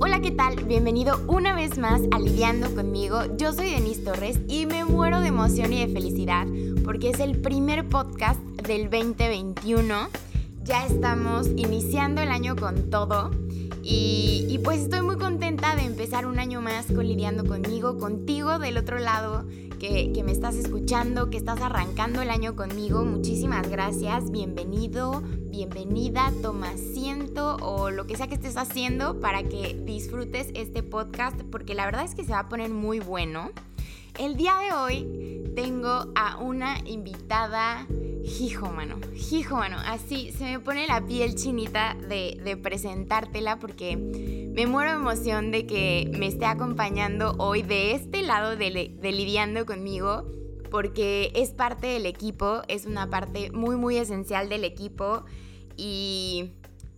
Hola, ¿qué tal? Bienvenido una vez más a Lidiando conmigo. Yo soy Denise Torres y me muero de emoción y de felicidad porque es el primer podcast del 2021. Ya estamos iniciando el año con todo y, pues estoy muy contenta de empezar un año más con Lidiando conmigo, contigo del otro lado que, me estás escuchando, que estás arrancando el año conmigo. Muchísimas gracias, bienvenido, bienvenida, toma asiento o lo que sea que estés haciendo para que disfrutes este podcast porque la verdad es que se va a poner muy bueno. El día de hoy tengo a una invitada Hijo, mano, hijo, mano, así se me pone la piel chinita de, presentártela porque me muero de emoción de que me esté acompañando hoy de este lado de, de lidiando conmigo porque es parte del equipo, es una parte muy, muy esencial del equipo y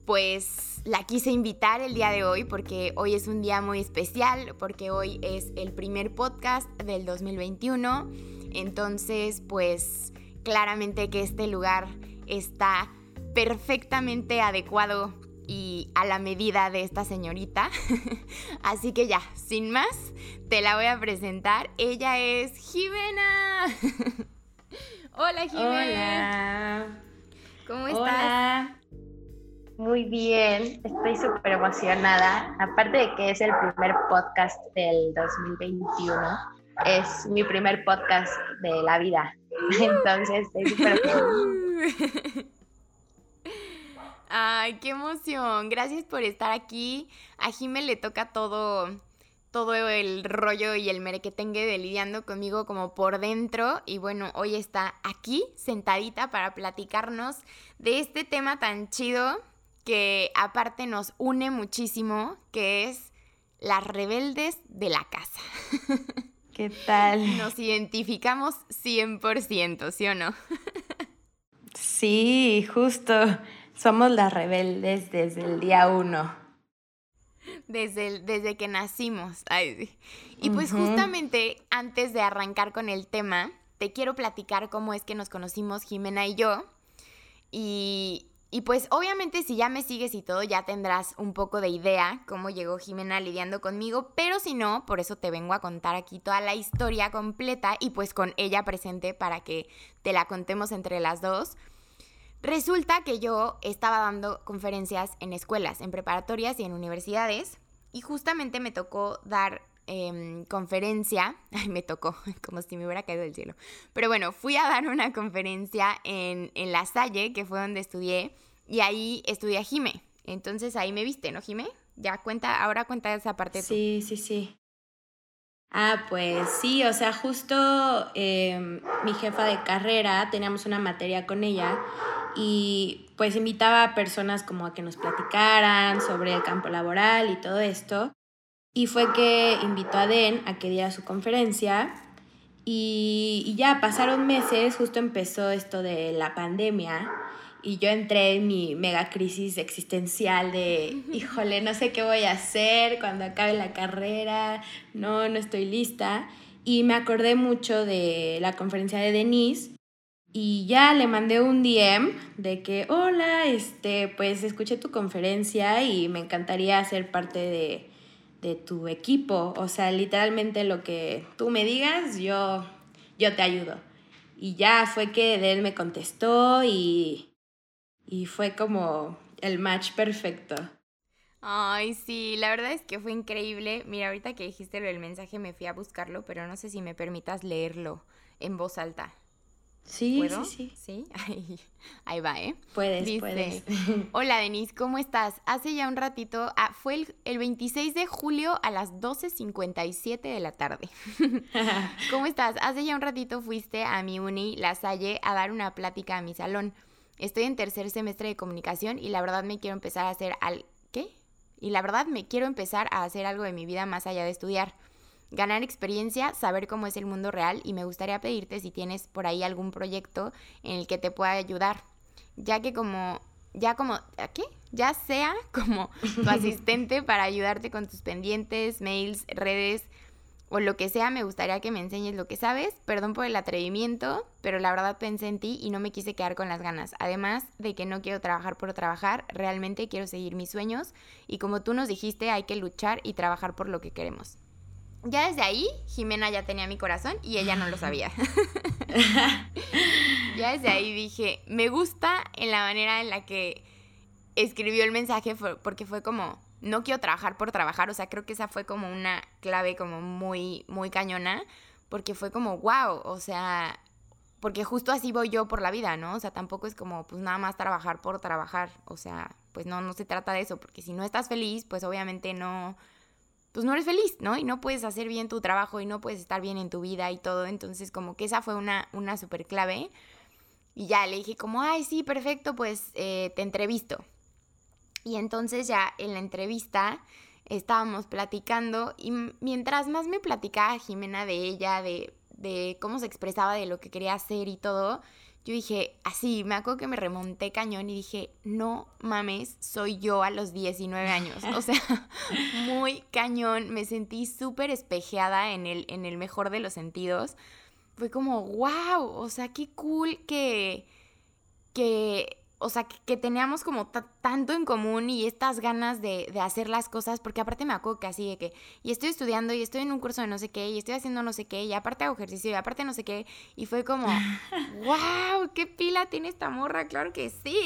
pues la quise invitar el día de hoy porque hoy es un día muy especial, porque hoy es el primer podcast del 2021. Entonces, pues claramente que este lugar está perfectamente adecuado y a la medida de esta señorita. Así que ya, sin más, te la voy a presentar. Ella es Jimena. Hola, Jimena. Hola. ¿Cómo estás? Hola. Muy bien, estoy súper emocionada. Aparte de que es el primer podcast del 2021, es mi primer podcast de la vida. Entonces, estoy súper Ay, qué emoción. Gracias por estar aquí. A Jime le toca todo, todo el rollo y el merequetengue de lidiando conmigo como por dentro. Y bueno, hoy está aquí, sentadita, para platicarnos de este tema tan chido que aparte nos une muchísimo, que es las rebeldes de la casa. ¿Qué tal? Nos identificamos 100%, ¿sí o no? sí, justo. Somos las rebeldes desde el día uno. Desde, desde que nacimos. Y pues justamente antes de arrancar con el tema, te quiero platicar cómo es que nos conocimos Jimena y yo. Y, y pues obviamente si ya me sigues y todo, ya tendrás un poco de idea cómo llegó Jimena lidiando conmigo, pero si no, por eso te vengo a contar aquí toda la historia completa y pues con ella presente para que te la contemos entre las dos. Resulta que yo estaba dando conferencias en escuelas, en preparatorias y en universidades y justamente me tocó dar em, conferencia, ay, me tocó, como si me hubiera caído del cielo. Pero bueno, fui a dar una conferencia en, en La Salle, que fue donde estudié, y ahí estudié Jime. Entonces ahí me viste, ¿no, Jime? Ya cuenta, ahora cuenta esa parte. Sí, sí, sí. Ah, pues sí, o sea, justo em, mi jefa de carrera, teníamos una materia con ella y pues invitaba a personas como a que nos platicaran sobre el campo laboral y todo esto. Y fue que invitó a Den a que diera su conferencia. Y, ya pasaron meses, justo empezó esto de la pandemia. Y yo entré en mi mega crisis existencial de, híjole, no sé qué voy a hacer cuando acabe la carrera, no, no estoy lista. Y me acordé mucho de la conferencia de Denise. Y ya le mandé un DM de que, hola, este, pues escuché tu conferencia y me encantaría ser parte de, de tu equipo. O sea, literalmente lo que tú me digas, yo, yo te ayudo. Y ya fue que él me contestó y, y fue como el match perfecto. Ay, sí, la verdad es que fue increíble. Mira, ahorita que dijiste lo del mensaje me fui a buscarlo, pero no sé si me permitas leerlo en voz alta. Sí, sí, sí. Sí, ahí, va, ¿eh? Puedes, puedes. Hola, Denise, ¿cómo estás? Hace ya un ratito, ah, fue el, el, 26 de julio a las 12.57 de la tarde. ¿Cómo estás? Hace ya un ratito fuiste a mi uni, La Salle, a dar una plática a mi salón. Estoy en tercer semestre de comunicación y la verdad me quiero empezar a hacer al... ¿Qué? Y la verdad me quiero empezar a hacer algo de mi vida más allá de estudiar ganar experiencia, saber cómo es el mundo real y me gustaría pedirte si tienes por ahí algún proyecto en el que te pueda ayudar, ya que como, ya como, ¿qué? Ya sea como tu asistente para ayudarte con tus pendientes, mails, redes, o lo que sea, me gustaría que me enseñes lo que sabes. Perdón por el atrevimiento, pero la verdad pensé en ti y no me quise quedar con las ganas. Además de que no quiero trabajar por trabajar, realmente quiero seguir mis sueños y como tú nos dijiste, hay que luchar y trabajar por lo que queremos. Ya desde ahí, Jimena ya tenía mi corazón y ella no lo sabía. ya desde ahí dije, me gusta en la manera en la que escribió el mensaje porque fue como, no quiero trabajar por trabajar, o sea, creo que esa fue como una clave como muy, muy cañona, porque fue como, wow, o sea, porque justo así voy yo por la vida, ¿no? O sea, tampoco es como, pues nada más trabajar por trabajar, o sea, pues no, no se trata de eso, porque si no estás feliz, pues obviamente no, pues no eres feliz, ¿no? Y no puedes hacer bien tu trabajo y no puedes estar bien en tu vida y todo, entonces como que esa fue una, una super clave. Y ya le dije como, ay, sí, perfecto, pues eh, te entrevisto. Y entonces ya en la entrevista estábamos platicando y mientras más me platicaba Jimena de ella, de, de cómo se expresaba, de lo que quería hacer y todo, yo dije, así, me acuerdo que me remonté cañón y dije, no mames, soy yo a los 19 años. O sea, muy cañón, me sentí súper espejeada en el, en el mejor de los sentidos. Fue como, wow, o sea, qué cool que, que o sea, que, teníamos como tanto en común y estas ganas de, hacer las cosas, porque aparte me acuerdo que así de que, y estoy estudiando y estoy en un curso de no sé qué, y estoy haciendo no sé qué, y aparte hago ejercicio, y aparte no sé qué, y fue como, wow, qué pila tiene esta morra, claro que sí.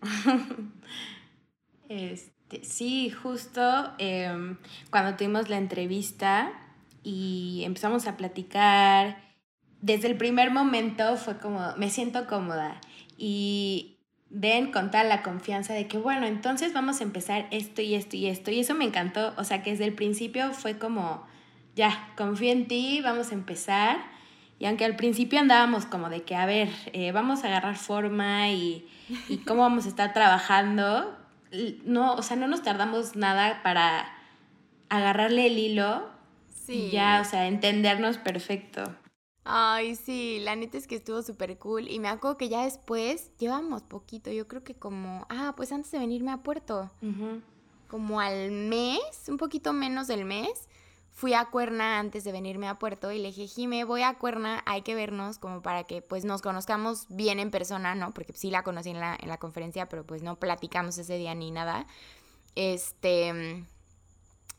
este, sí, justo em, cuando tuvimos la entrevista y empezamos a platicar, desde el primer momento fue como, me siento cómoda y den con toda la confianza de que, bueno, entonces vamos a empezar esto y esto y esto. Y eso me encantó, o sea, que desde el principio fue como, ya, confío en ti, vamos a empezar. Y aunque al principio andábamos como de que, a ver, eh, vamos a agarrar forma y, y cómo vamos a estar trabajando, no, o sea, no nos tardamos nada para agarrarle el hilo sí. y ya, o sea, entendernos perfecto. Ay, sí, la neta es que estuvo súper cool. Y me acuerdo que ya después, llevamos poquito, yo creo que como, ah, pues antes de venirme a Puerto, como al mes, un poquito menos del mes, fui a Cuerna antes de venirme a Puerto y le dije, Jime, voy a Cuerna, hay que vernos como para que pues nos conozcamos bien en persona, ¿no? Porque sí la conocí en la, en la conferencia, pero pues no platicamos ese día ni nada. Este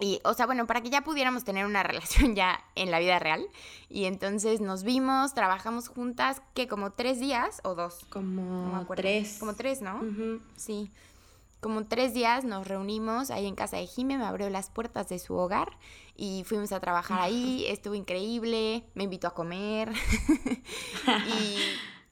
y, o sea, bueno, para que ya pudiéramos tener una relación ya en la vida real. Y entonces nos vimos, trabajamos juntas, que como tres días o dos. Como tres. Como tres, ¿no? Sí. Como tres días nos reunimos ahí en casa de Jime, me abrió las puertas de su hogar y fuimos a trabajar ahí, estuvo increíble, me invitó a comer. y,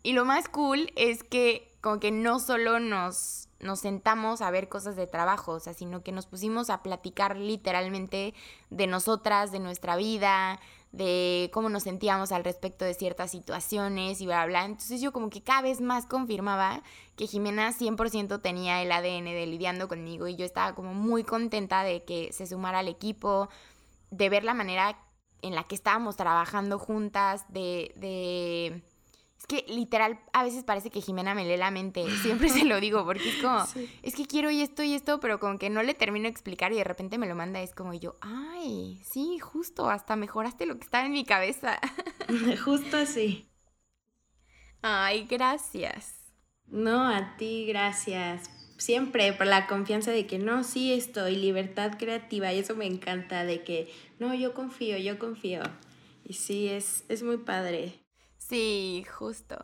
y lo más cool es que como que no solo nos nos sentamos a ver cosas de trabajo, o sea, sino que nos pusimos a platicar literalmente de nosotras, de nuestra vida, de cómo nos sentíamos al respecto de ciertas situaciones y bla, bla. Entonces yo como que cada vez más confirmaba que Jimena 100% tenía el ADN de lidiando conmigo y yo estaba como muy contenta de que se sumara al equipo, de ver la manera en la que estábamos trabajando juntas, de, de que literal, a veces parece que Jimena me lee la mente. Siempre se lo digo, porque es como, es que quiero y esto y esto, pero como que no le termino de explicar y de repente me lo manda. Es como yo, ay, sí, justo, hasta mejoraste lo que estaba en mi cabeza. justo así. Ay, gracias. No, a ti, gracias. Siempre por la confianza de que no, sí estoy, libertad creativa, y eso me encanta, de que no, yo confío, yo confío. Y sí, es, es muy padre. Sí, justo.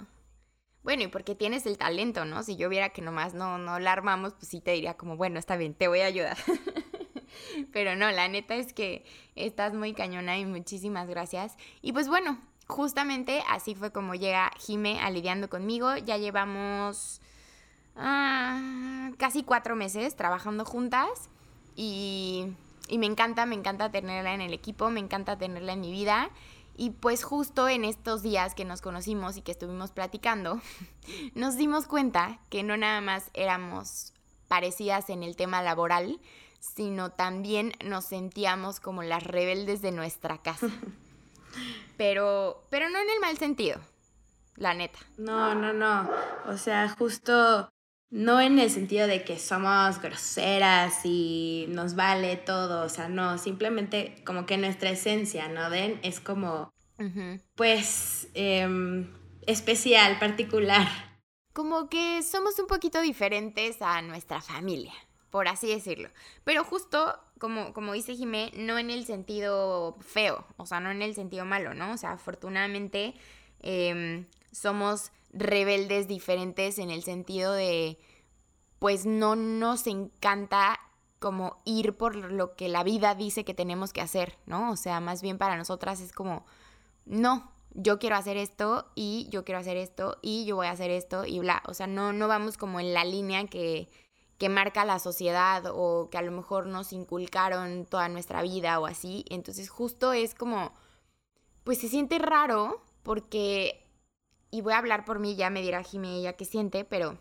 Bueno, y porque tienes el talento, ¿no? Si yo viera que nomás no, no la armamos, pues sí te diría como, bueno, está bien, te voy a ayudar. Pero no, la neta es que estás muy cañona y muchísimas gracias. Y pues bueno, justamente así fue como llega Jime aliviando conmigo. Ya llevamos ah, casi cuatro meses trabajando juntas y, y me encanta, me encanta tenerla en el equipo, me encanta tenerla en mi vida. Y pues justo en estos días que nos conocimos y que estuvimos platicando, nos dimos cuenta que no nada más éramos parecidas en el tema laboral, sino también nos sentíamos como las rebeldes de nuestra casa. Pero, pero no en el mal sentido, la neta. No, no, no. O sea, justo No en el sentido de que somos groseras y nos vale todo, o sea, no, simplemente como que nuestra esencia, ¿no? Den es como, pues, em, especial, particular. Como que somos un poquito diferentes a nuestra familia, por así decirlo. Pero justo, como, como dice Jimé, no en el sentido feo, o sea, no en el sentido malo, ¿no? O sea, afortunadamente em, somos rebeldes diferentes en el sentido de, pues no nos encanta como ir por lo que la vida dice que tenemos que hacer, ¿no? O sea, más bien para nosotras es como, no, yo quiero hacer esto y yo quiero hacer esto y yo voy a hacer esto y bla. O sea, no, no vamos como en la línea que, que marca la sociedad o que a lo mejor nos inculcaron toda nuestra vida o así. Entonces justo es como, pues se siente raro porque y voy a hablar por mí, ya me dirá Jimé ella qué siente, pero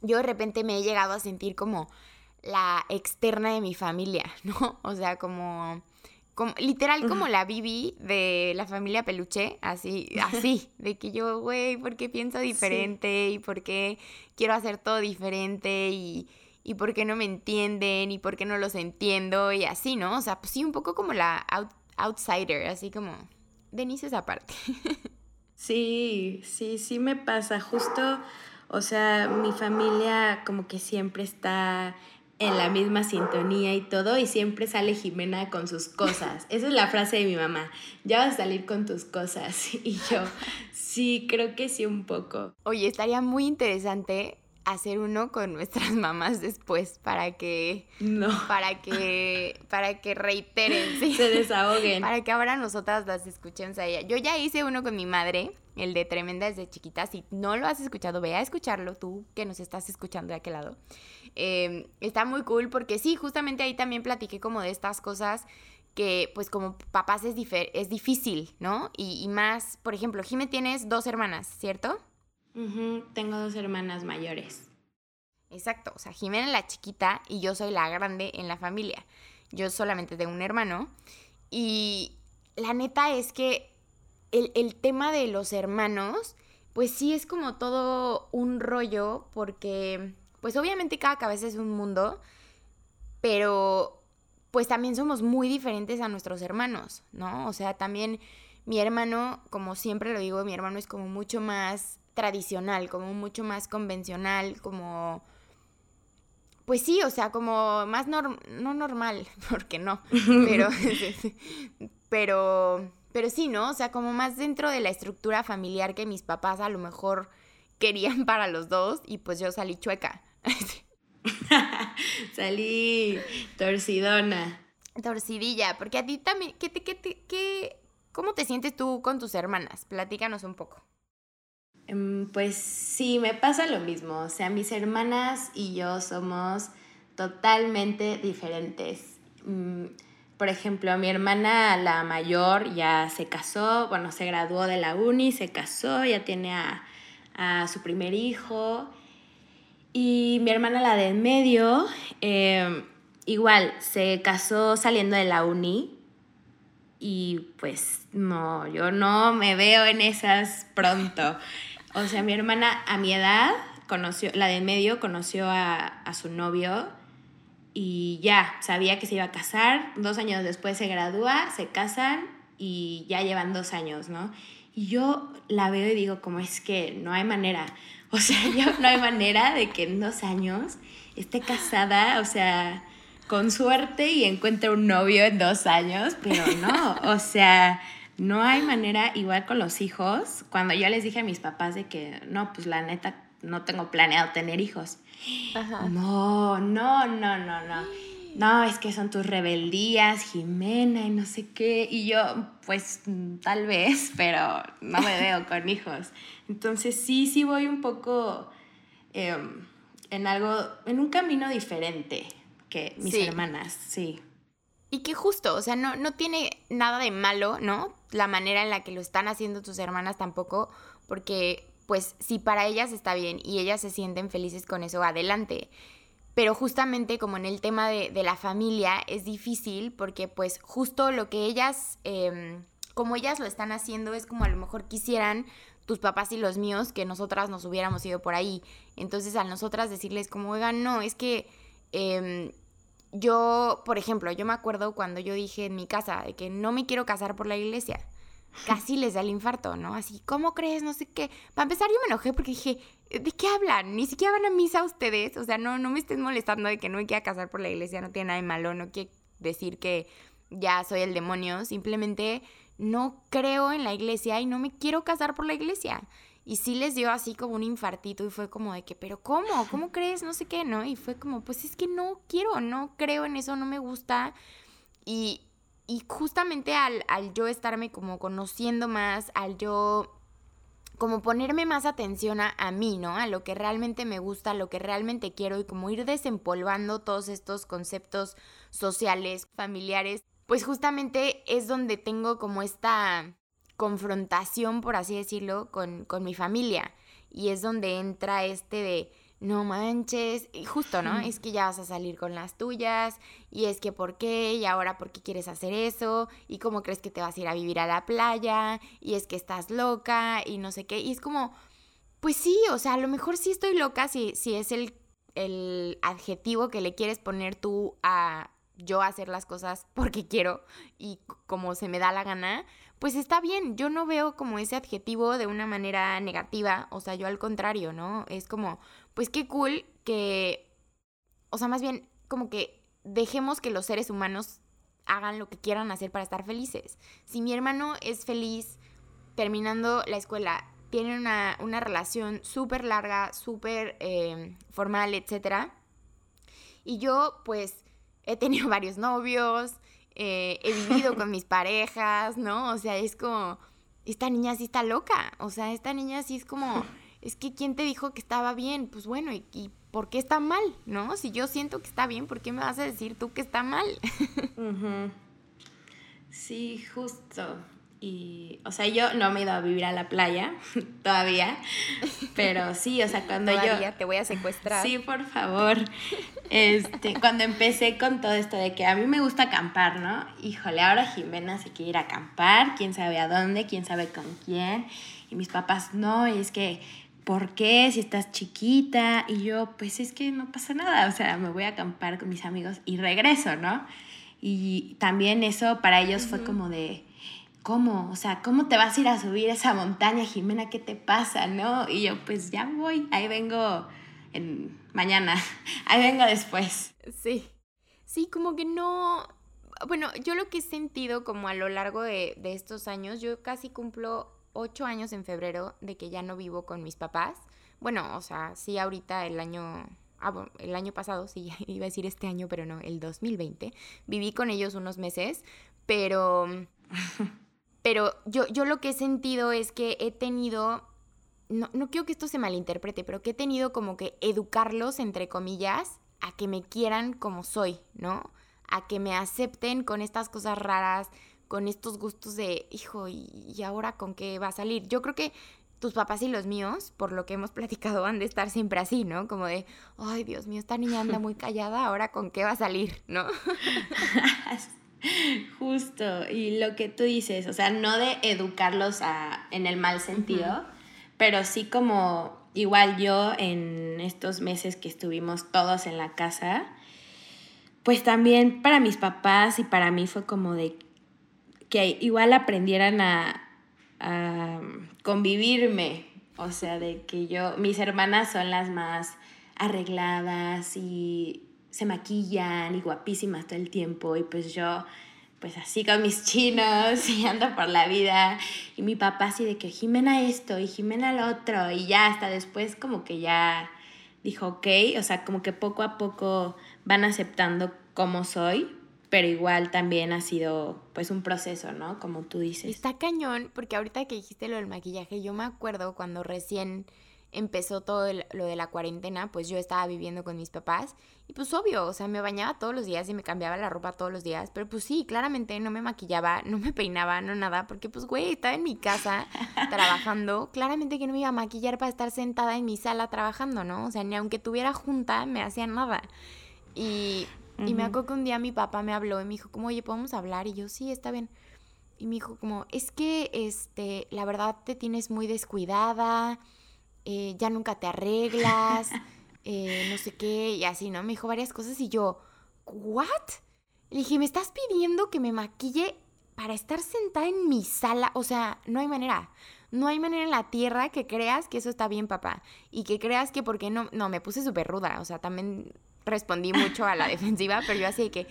yo de repente me he llegado a sentir como la externa de mi familia, ¿no? O sea, como, como literal como la Bibi de la familia Peluche, así, así, de que yo, güey, ¿por qué pienso diferente? Y por qué quiero hacer todo diferente y, y por qué no me entienden y por qué no los entiendo y así, ¿no? O sea, pues sí, un poco como la outsider, así como, Denise esa parte. Sí, sí, sí me pasa. Justo, o sea, mi familia como que siempre está en la misma sintonía y todo, y siempre sale Jimena con sus cosas. Esa es la frase de mi mamá. Ya vas a salir con tus cosas. Y yo, sí, creo que sí un poco. Oye, estaría muy interesante hacer uno con nuestras mamás después para que no. para que para que reiteren se desahoguen. Para que ahora nosotras las escuchemos a ella. Yo ya hice uno con mi madre el de tremenda desde chiquita si no lo has escuchado ve a escucharlo tú que nos estás escuchando de aquel lado. Em, está muy cool porque sí justamente ahí también platiqué como de estas cosas que pues como papás es, es difícil, ¿no? Y, y más, por ejemplo, Jime tienes dos hermanas, ¿cierto? Tengo dos hermanas mayores. Exacto, o sea, Jimena la chiquita y yo soy la grande en la familia. Yo solamente tengo un hermano. Y la neta es que el, el tema de los hermanos, pues sí es como todo un rollo porque, pues obviamente cada cabeza es un mundo, pero pues también somos muy diferentes a nuestros hermanos, ¿no? O sea, también mi hermano, como siempre lo digo, mi hermano es como mucho más tradicional, como mucho más convencional, como... Pues sí, o sea, como más no normal, porque no, pero, pero, pero sí, ¿no? O sea, como más dentro de la estructura familiar que mis papás a lo mejor querían para los dos y pues yo salí chueca. salí torcidona. Torcidilla, porque a ti también, ¿qué, qué, qué, ¿cómo te sientes tú con tus hermanas? Platícanos un poco. Em, pues sí, me pasa lo mismo. O sea, mis hermanas y yo somos totalmente diferentes. Mm, por ejemplo, mi hermana, la mayor, ya se casó, bueno, se graduó de la uni, se casó, ya tiene a, su primer hijo. Y mi hermana, la del medio, em, igual, se casó saliendo de la uni. Y pues no, yo no me veo en esas pronto. O sea, mi hermana a mi edad conoció, la de medio conoció a, su novio y ya sabía que se iba a casar. Dos años después se gradúa, se casan y ya llevan dos años, ¿no? Y yo la veo y digo, como es que no hay manera. O sea, yo no hay manera de que en dos años esté casada, o sea, con suerte y encuentre un novio en dos años, pero no, o sea, no hay manera, igual con los hijos, cuando yo les dije a mis papás de que, no, pues la neta, no tengo planeado tener hijos. No, no, no, no, no. No, es que son tus rebeldías, Jimena, y no sé qué. Y yo, pues tal vez, pero no me veo con hijos. Entonces sí, sí voy un poco em, en algo, en un camino diferente que mis hermanas, sí. Y que justo, o sea, no, no tiene nada de malo, ¿no? La manera en la que lo están haciendo tus hermanas tampoco, porque pues si para ellas está bien y ellas se sienten felices con eso, adelante. Pero justamente como en el tema de, la familia es difícil porque pues justo lo que ellas, em, como ellas lo están haciendo es como a lo mejor quisieran tus papás y los míos que nosotras nos hubiéramos ido por ahí. Entonces a nosotras decirles como, oigan, no, es que em, yo, por ejemplo, yo me acuerdo cuando yo dije en mi casa de que no me quiero casar por la iglesia. Casi les da el infarto, ¿no? Así, ¿cómo crees? No sé qué. Para empezar, yo me enojé porque dije, ¿de qué hablan? Ni siquiera van a misa ustedes. O sea, no, no me estén molestando de que no me quiera casar por la iglesia. No tiene nada de malo. No quiere decir que ya soy el demonio. Simplemente no creo en la iglesia y no me quiero casar por la iglesia. Y sí les dio así como un infartito y fue como de que, pero ¿cómo? ¿Cómo crees? No sé qué, ¿no? Y fue como, pues es que no quiero, no creo en eso, no me gusta. Y, y justamente al, al yo estarme como conociendo más, al yo como ponerme más atención a, a, mí, ¿no? A lo que realmente me gusta, a lo que realmente quiero y como ir desempolvando todos estos conceptos sociales, familiares, pues justamente es donde tengo como esta confrontación, por así decirlo, con, con mi familia. Y es donde entra este de, no manches, y justo, ¿no? Es que ya vas a salir con las tuyas, y es que por qué, y ahora por qué quieres hacer eso, y cómo crees que te vas a ir a vivir a la playa, y es que estás loca, y no sé qué, y es como, pues sí, o sea, a lo mejor sí estoy loca si, si es el, el adjetivo que le quieres poner tú a yo hacer las cosas porque quiero y como se me da la gana, pues está bien, yo no veo como ese adjetivo de una manera negativa, o sea, yo al contrario, ¿no? Es como, pues qué cool que, o sea, más bien como que dejemos que los seres humanos hagan lo que quieran hacer para estar felices. Si mi hermano es feliz terminando la escuela, tiene una, una relación súper larga, súper eh, formal, etc. Y yo, pues, he tenido varios novios, eh, he vivido con mis parejas, ¿no? O sea, es como, esta niña sí está loca, o sea, esta niña sí es como, es que ¿quién te dijo que estaba bien? Pues bueno, ¿y, por qué está mal? ¿No? Si yo siento que está bien, ¿por qué me vas a decir tú que está mal? Sí, justo. Y, o sea, yo no me he ido a vivir a la playa todavía, pero sí, o sea, cuando yo... te voy a secuestrar. Sí, por favor. Este, cuando empecé con todo esto de que a mí me gusta acampar, ¿no? Híjole, ahora Jimena se quiere ir a acampar, quién sabe a dónde, quién sabe con quién. Y mis papás, no, y es que, ¿por qué? Si estás chiquita. Y yo, pues es que no pasa nada, o sea, me voy a acampar con mis amigos y regreso, ¿no? Y también eso para ellos fue como de ¿cómo? O sea, ¿cómo te vas a ir a subir esa montaña, Jimena? ¿Qué te pasa, no? Y yo, pues ya voy, ahí vengo en mañana, ahí vengo después. Sí, sí, como que no... Bueno, yo lo que he sentido como a lo largo de, de estos años, yo casi cumplo ocho años en febrero de que ya no vivo con mis papás. Bueno, o sea, sí, ahorita el año ah, bueno, el año pasado, sí, iba a decir este año, pero no, el 2020, viví con ellos unos meses, pero Pero yo, yo lo que he sentido es que he tenido, no, no quiero que esto se malinterprete, pero que he tenido como que educarlos, entre comillas, a que me quieran como soy, ¿no? A que me acepten con estas cosas raras, con estos gustos de, hijo, ¿y, ahora con qué va a salir? Yo creo que tus papás y los míos, por lo que hemos platicado, van de estar siempre así, ¿no? Como de, ay, Dios mío, esta niña anda muy callada, ahora con qué va a salir, ¿no? Justo, y lo que tú dices, o sea, no de educarlos a, en el mal sentido, pero sí como igual yo en estos meses que estuvimos todos en la casa, pues también para mis papás y para mí fue como de que igual aprendieran a, a convivirme, o sea, de que yo, mis hermanas son las más arregladas y se maquillan y guapísimas todo el tiempo y pues yo pues así con mis chinos y ando por la vida y mi papá así de que Jimena esto y Jimena lo otro y ya hasta después como que ya dijo ok, o sea como que poco a poco van aceptando cómo soy, pero igual también ha sido pues un proceso, ¿no? Como tú dices. Está cañón porque ahorita que dijiste lo del maquillaje, yo me acuerdo cuando recién empezó todo lo de la cuarentena, pues yo estaba viviendo con mis papás y pues obvio, o sea, me bañaba todos los días y me cambiaba la ropa todos los días, pero pues sí, claramente no me maquillaba, no me peinaba, no nada, porque pues güey, estaba en mi casa trabajando, claramente que no me iba a maquillar para estar sentada en mi sala trabajando, ¿no? O sea, ni aunque tuviera junta, me hacía nada. Y, y me acuerdo que un día mi papá me habló y me dijo, como, oye, ¿podemos hablar? Y yo, sí, está bien. Y me dijo como, es que, este, la verdad te tienes muy descuidada, eh, ya nunca te arreglas, eh, no sé qué, y así, ¿no? Me dijo varias cosas y yo, ¿what? Le dije, ¿me estás pidiendo que me maquille para estar sentada en mi sala? O sea, no hay manera. No hay manera en la tierra que creas que eso está bien, papá. Y que creas que porque no... No, me puse súper ruda. O sea, también respondí mucho a la defensiva, pero yo así que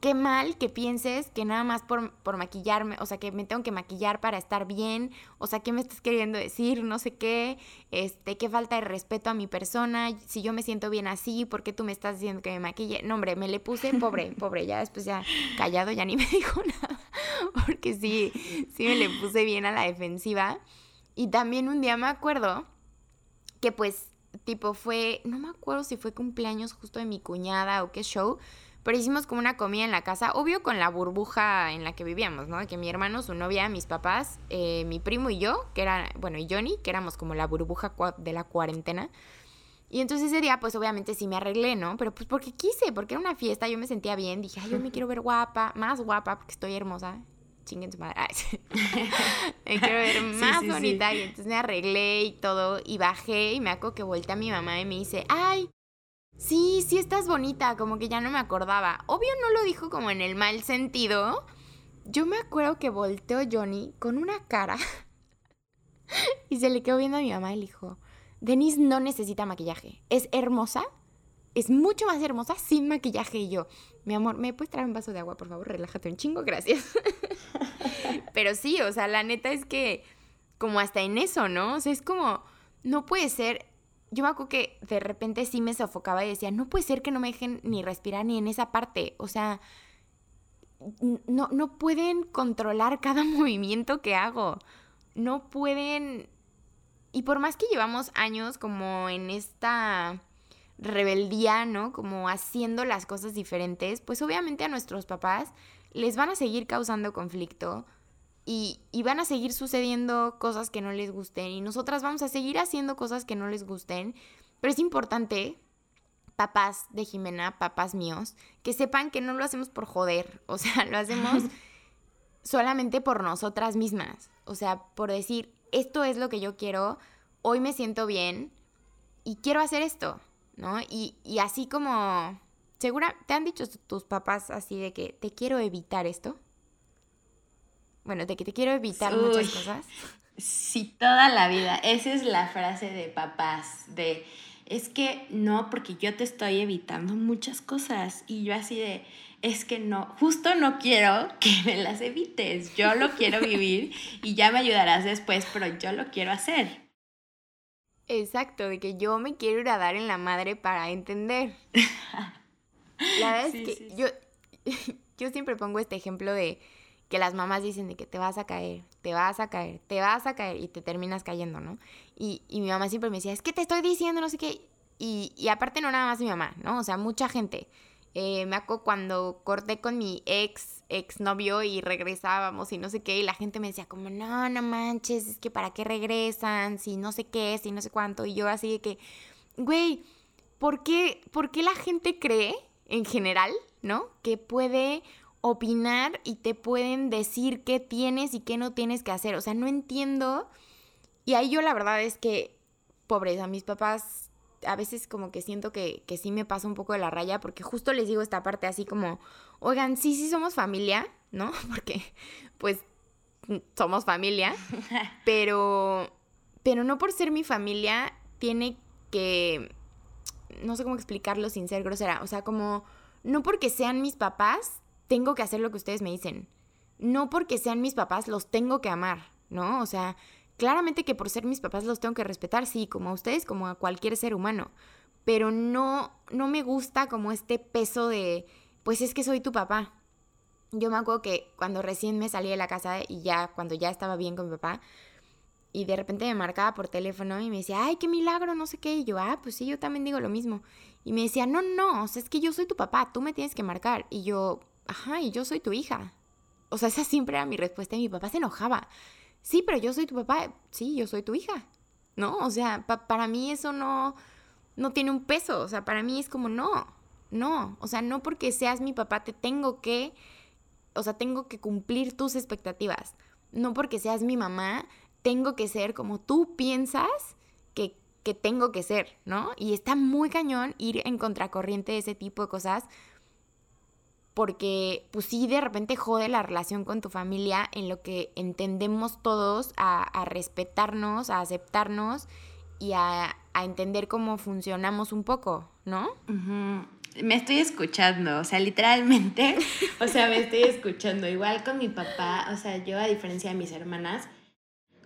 qué mal que pienses que nada más por, por, maquillarme, o sea, que me tengo que maquillar para estar bien, o sea, ¿qué me estás queriendo decir? No sé qué, este, qué falta de respeto a mi persona, si yo me siento bien así, ¿por qué tú me estás diciendo que me maquille? No, hombre, me le puse pobre, pobre, ya después ya callado, ya ni me dijo nada, porque sí, sí me le puse bien a la defensiva. Y también un día me acuerdo que pues, tipo, fue, no me acuerdo si fue cumpleaños justo de mi cuñada o qué show, pero hicimos como una comida en la casa, obvio con la burbuja en la que vivíamos, ¿no? Que mi hermano, su novia, mis papás, eh, mi primo y yo, que era, bueno, y Johnny, que éramos como la burbuja de la cuarentena. Y entonces ese día, pues obviamente sí me arreglé, ¿no? Pero pues porque quise, porque era una fiesta, yo me sentía bien, dije, ay, yo me quiero ver guapa, más guapa, porque estoy hermosa. Chinguen su madre. me quiero ver más bonita. Y entonces me arreglé y todo. Y bajé y me acuerdo que volteé a mi mamá y me dice, ay, sí, sí estás bonita, como que ya no me acordaba. Obvio no lo dijo como en el mal sentido. Yo me acuerdo que volteó Johnny con una cara y se le quedó viendo a mi mamá y le dijo, Denise no necesita maquillaje, es hermosa, es mucho más hermosa sin maquillaje. Y yo, mi amor, ¿me puedes traer un vaso de agua, por favor? Relájate un chingo, gracias. Pero sí, o sea, la neta es que como hasta en eso, ¿no? O sea, es como, no puede ser yo me acuerdo que de repente sí me sofocaba y decía, no puede ser que no me dejen ni respirar ni en esa parte. O sea, no, no pueden controlar cada movimiento que hago. No pueden... Y por más que llevamos años como en esta rebeldía, ¿no? Como haciendo las cosas diferentes, pues obviamente a nuestros papás les van a seguir causando conflicto y, van a seguir sucediendo cosas que no les gusten y nosotras vamos a seguir haciendo cosas que no les gusten, pero es importante, papás de Jimena, papás míos, que sepan que no lo hacemos por joder, o sea, lo hacemos solamente por nosotras mismas, o sea, por decir, esto es lo que yo quiero, hoy me siento bien y quiero hacer esto, ¿no? Y, y así como, segura, ¿te han dicho tus papás así de que te quiero evitar esto? Bueno, de que te quiero evitar muchas cosas. Sí, toda la vida. Esa es la frase de papás, de, es que no, porque yo te estoy evitando muchas cosas. Y yo así de, es que no, justo no quiero que me las evites. Yo lo quiero vivir y ya me ayudarás después, pero yo lo quiero hacer. Exacto, de que yo me quiero ir a dar en la madre para entender. La verdad es que yo, yo siempre pongo este ejemplo de que las mamás dicen de que te vas a caer, te vas a caer, te vas a caer y te terminas cayendo, ¿no? Y, y mi mamá siempre me decía, es que te estoy diciendo no sé qué. Y, y aparte no nada más mi mamá, ¿no? O sea, mucha gente. Eh, me acuerdo cuando corté con mi ex, ex novio y regresábamos y no sé qué, y la gente me decía como, no, no manches, es que para qué regresan, si no sé qué, si no sé cuánto. Y yo así de que, güey, ¿por qué, ¿por qué la gente cree en general, ¿no? Que puede opinar y te pueden decir qué tienes y qué no tienes que hacer. O sea, no entiendo. Y ahí yo la verdad es que, pobres, a mis papás a veces como que siento que, que sí me pasa un poco de la raya porque justo les digo esta parte así como, oigan, sí, sí somos familia, ¿no? Porque pues somos familia, pero, pero no por ser mi familia tiene que, no sé cómo explicarlo sin ser grosera, o sea, como, no porque sean mis papás tengo que hacer lo que ustedes me dicen. No porque sean mis papás los tengo que amar, ¿no? O sea, claramente que por ser mis papás los tengo que respetar, sí, como a ustedes, como a cualquier ser humano. Pero no, no me gusta como este peso de, pues es que soy tu papá. Yo me acuerdo que cuando recién me salí de la casa y ya, cuando ya estaba bien con mi papá, y de repente me marcaba por teléfono y me decía, ay, qué milagro, no sé qué. Y yo, ah, pues sí, yo también digo lo mismo. Y me decía, no, no, o sea, es que yo soy tu papá, tú me tienes que marcar. Y yo, ajá, y yo soy tu hija. O sea, esa siempre era mi respuesta y mi papá se enojaba. Sí, pero yo soy tu papá. Sí, yo soy tu hija. ¿No? O sea, para mí eso no, no tiene un peso. O sea, para mí es como no, no. O sea, no porque seas mi papá te tengo que... o sea, tengo que cumplir tus expectativas. No porque seas mi mamá, tengo que ser como tú piensas que, que tengo que ser, ¿no? Y está muy cañón ir en contracorriente de ese tipo de cosas porque pues sí de repente jode la relación con tu familia en lo que entendemos todos a, respetarnos, a aceptarnos y a, entender cómo funcionamos un poco, ¿no? Me estoy escuchando, o sea, literalmente, o sea, me estoy escuchando. Igual con mi papá, o sea, yo a diferencia de mis hermanas,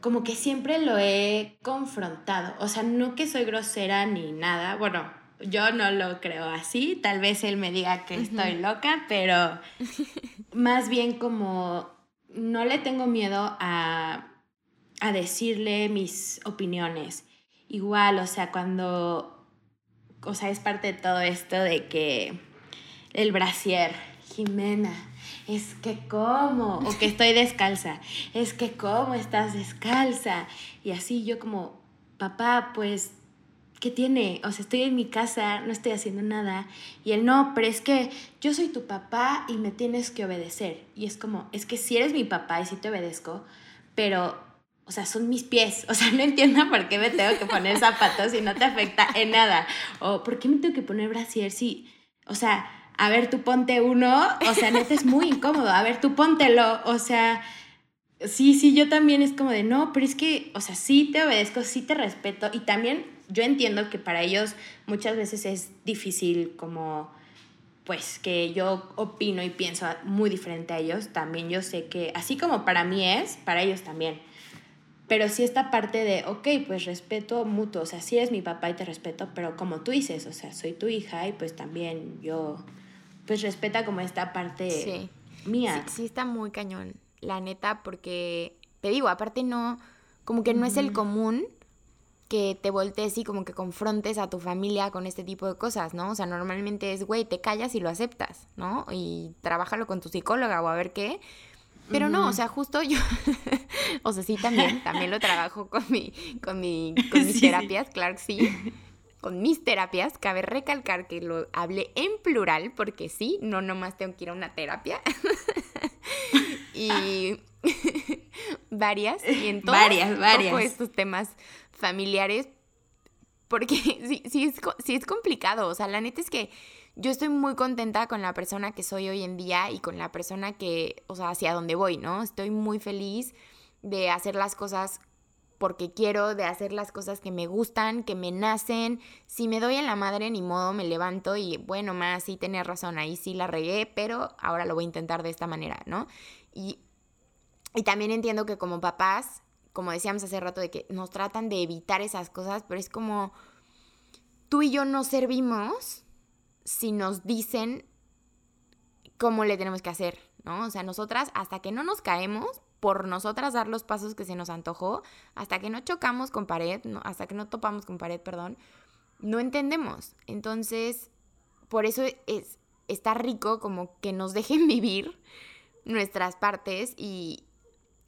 como que siempre lo he confrontado. O sea, no que soy grosera ni nada, bueno, yo no lo creo así, tal vez él me diga que estoy loca, pero más bien como no le tengo miedo a, a decirle mis opiniones. Igual, o sea, cuando, o sea, es parte de todo esto de que el brasier, Jimena, es que cómo, o que estoy descalza, es que cómo estás descalza. Y así yo como, papá, pues ¿qué tiene? O sea, estoy en mi casa, no estoy haciendo nada. Y él, no, pero es que yo soy tu papá y me tienes que obedecer. Y es como, es que si eres mi papá y sí te obedezco, pero, o sea, son mis pies. O sea, no entiendo por qué me tengo que poner zapatos y no te afecta en nada. O por qué me tengo que poner brasier si, o sea, a ver, tú ponte uno. O sea, neta es muy incómodo. A ver, tú póntelo. O sea... Sí, sí, yo también es como de, no, pero es que, o sea, sí te obedezco, sí te respeto y también yo entiendo que para ellos muchas veces es difícil como pues que yo opino y pienso muy diferente a ellos, también yo sé que así como para mí es, para ellos también. Pero sí esta parte de, ok, pues respeto mutuo, o sea, sí eres mi papá y te respeto, pero como tú dices, o sea, soy tu hija y pues también yo, pues respeta como esta parte mía. Sí, sí, está muy cañón, la neta, porque te digo, aparte no, como que no es el común que te voltees y como que confrontes a tu familia con este tipo de cosas, ¿no? O sea, normalmente es, güey, te callas y lo aceptas, ¿no? Y trabájalo con tu psicóloga o a ver qué. Pero no, o sea, justo yo, o sea, sí también, también lo trabajo con, mi, con, mi, con mis terapias, claro que sí. Con mis terapias, cabe recalcar que lo hablé en plural, porque sí, no nomás tengo que ir a una terapia. y varias, y en todos varias, varias. estos temas familiares, porque sí, es, complicado. O sea, la neta es que yo estoy muy contenta con la persona que soy hoy en día y con la persona que, o sea, hacia dónde voy, ¿no? Estoy muy feliz de hacer las cosas porque quiero, de hacer las cosas que me gustan, que me nacen. Si me doy en la madre, ni modo, me levanto y bueno, más sí tenía razón, ahí sí la regué, pero ahora lo voy a intentar de esta manera, ¿no? Y también entiendo que como papás como decíamos hace rato, de que nos tratan de evitar esas cosas, pero es como tú y yo no servimos si nos dicen cómo le tenemos que hacer, ¿no? O sea, nosotras, hasta que no nos caemos, por nosotras dar los pasos que se nos antojó, hasta que no chocamos con pared, hasta que no topamos con pared, perdón, no entendemos. Entonces, por eso es, está rico como que nos dejen vivir nuestras partes y,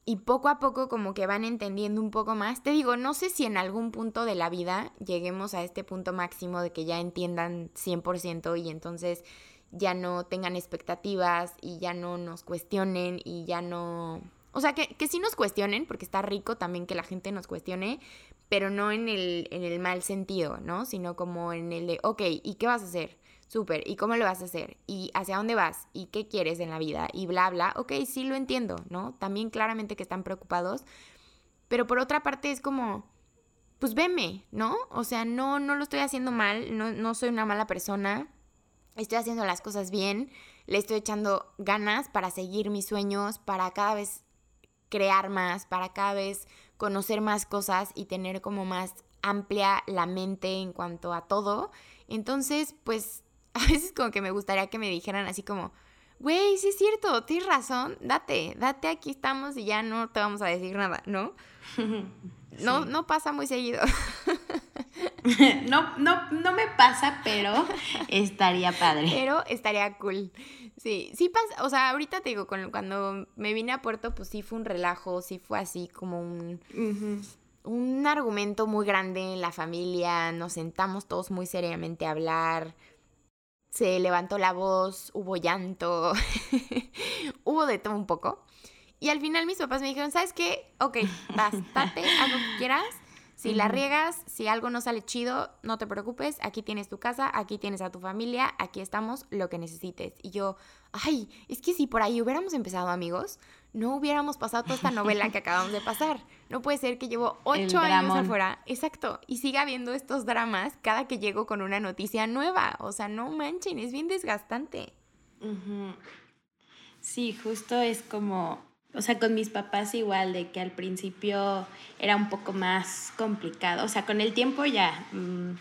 y poco a poco como que van entendiendo un poco más. Te digo, no sé si en algún punto de la vida lleguemos a este punto máximo de que ya entiendan 100% y entonces ya no tengan expectativas y ya no nos cuestionen y ya no... O sea, que, que sí nos cuestionen, porque está rico también que la gente nos cuestione, pero no en el, en el mal sentido, ¿no? Sino como en el de, ok, ¿y qué vas a hacer? Súper, ¿y cómo lo vas a hacer? ¿Y hacia dónde vas? ¿Y qué quieres en la vida? Y bla, bla, ok, sí lo entiendo, ¿no? También claramente que están preocupados, pero por otra parte es como, pues veme, ¿no? O sea, no, no lo estoy haciendo mal, no, no soy una mala persona, estoy haciendo las cosas bien, le estoy echando ganas para seguir mis sueños, para cada vez crear más, para cada vez conocer más cosas y tener como más amplia la mente en cuanto a todo. Entonces, pues a veces como que me gustaría que me dijeran así como, güey, sí es cierto, tienes razón, date, date, aquí estamos y ya no te vamos a decir nada, ¿no? No, no pasa muy seguido. no, no, no me pasa, pero estaría padre. Pero estaría cool. Sí, sí pasa, o sea, ahorita te digo, cuando me vine a Puerto, pues sí fue un relajo, sí fue así como un, un argumento muy grande en la familia, nos sentamos todos muy seriamente a hablar, se levantó la voz, hubo llanto, hubo de todo un poco. Y al final mis papás me dijeron, ¿sabes qué? Ok, vas, date, haz lo que quieras. Si la riegas, si algo no sale chido, no te preocupes, aquí tienes tu casa, aquí tienes a tu familia, aquí estamos, lo que necesites. Y yo, ay, es que si por ahí hubiéramos empezado amigos, no hubiéramos pasado toda esta novela que acabamos de pasar. No puede ser que llevo ocho años afuera, exacto, y siga viendo estos dramas cada que llego con una noticia nueva. O sea, no manchen, es bien desgastante. Sí, justo es como o sea, con mis papás igual, de que al principio era un poco más complicado. O sea, con el tiempo ya, mm,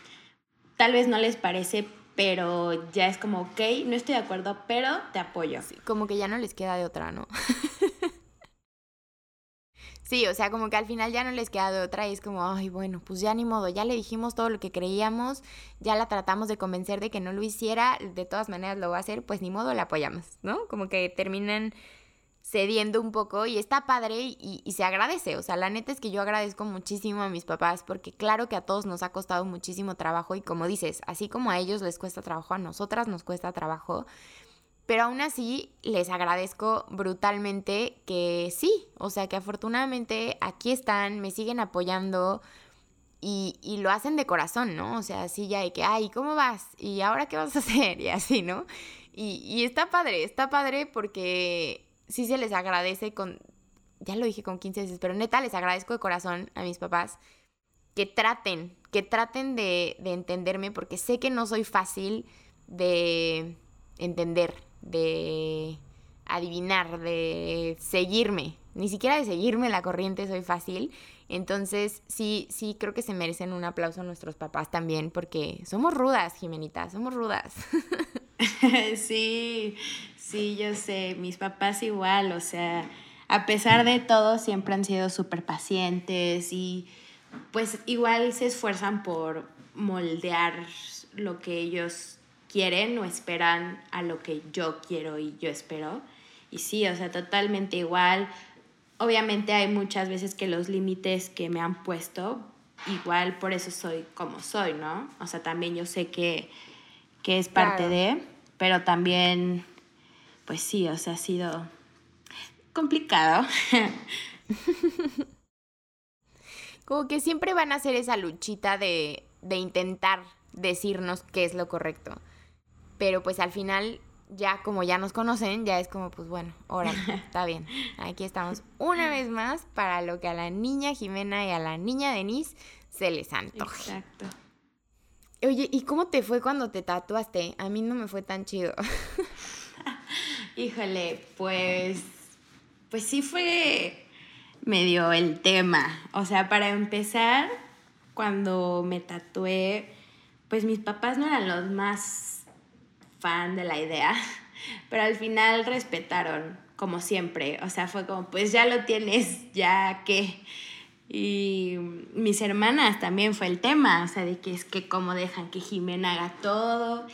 tal vez no les parece, pero ya es como, ok, no estoy de acuerdo, pero te apoyo. como que ya no les queda de otra, ¿no? sí, o sea, como que al final ya no les queda de otra y es como, ay, bueno, pues ya ni modo, ya le dijimos todo lo que creíamos, ya la tratamos de convencer de que no lo hiciera, de todas maneras lo va a hacer, pues ni modo, la apoyamos, ¿no? Como que terminan cediendo un poco y está padre y, se agradece. O sea, la neta es que yo agradezco muchísimo a mis papás porque claro que a todos nos ha costado muchísimo trabajo y como dices, así como a ellos les cuesta trabajo, a nosotras nos cuesta trabajo. Pero aún así les agradezco brutalmente que sí, o sea que afortunadamente aquí están, me siguen apoyando y, y lo hacen de corazón, ¿no? O sea, así ya de que, ay, ¿cómo vas? ¿Y ahora qué vas a hacer? Y así, ¿no? Y, y está padre, está padre porque sí se les agradece con, ya lo dije con 15 veces, pero neta les agradezco de corazón a mis papás que traten, que traten de, de entenderme porque sé que no soy fácil de entender, de adivinar, de seguirme. Ni siquiera de seguirme la corriente soy fácil. Entonces, sí, sí, creo que se merecen un aplauso a nuestros papás también, porque somos rudas, Jimenita, somos rudas. sí, Sí, yo sé, mis papás igual, o sea, a pesar de todo, siempre han sido súper pacientes y pues igual se esfuerzan por moldear lo que ellos quieren o esperan a lo que yo quiero y yo espero. Y sí, o sea, totalmente igual. Obviamente hay muchas veces que los límites que me han puesto, igual por eso soy como soy, ¿no? O sea, también yo sé que, es parte de, pero también pues sí, o sea, ha sido complicado. Como que siempre van a hacer esa luchita de, de intentar decirnos qué es lo correcto. Pero pues al final, ya como ya nos conocen, ya es como, pues bueno, órale, está bien. Aquí estamos una vez más para lo que a la niña Jimena y a la niña Denise se les antoje. Exacto. Oye, ¿y cómo te fue cuando te tatuaste? A mí no me fue tan chido. Híjole, pues, pues sí fue medio el tema. O sea, para empezar, cuando me tatué, pues mis papás no eran los más fan de la idea, pero al final respetaron, como siempre. O sea, fue como, pues ya lo tienes, ya que... Y mis hermanas también fue el tema, o sea, de que es que cómo dejan que Jimena haga todo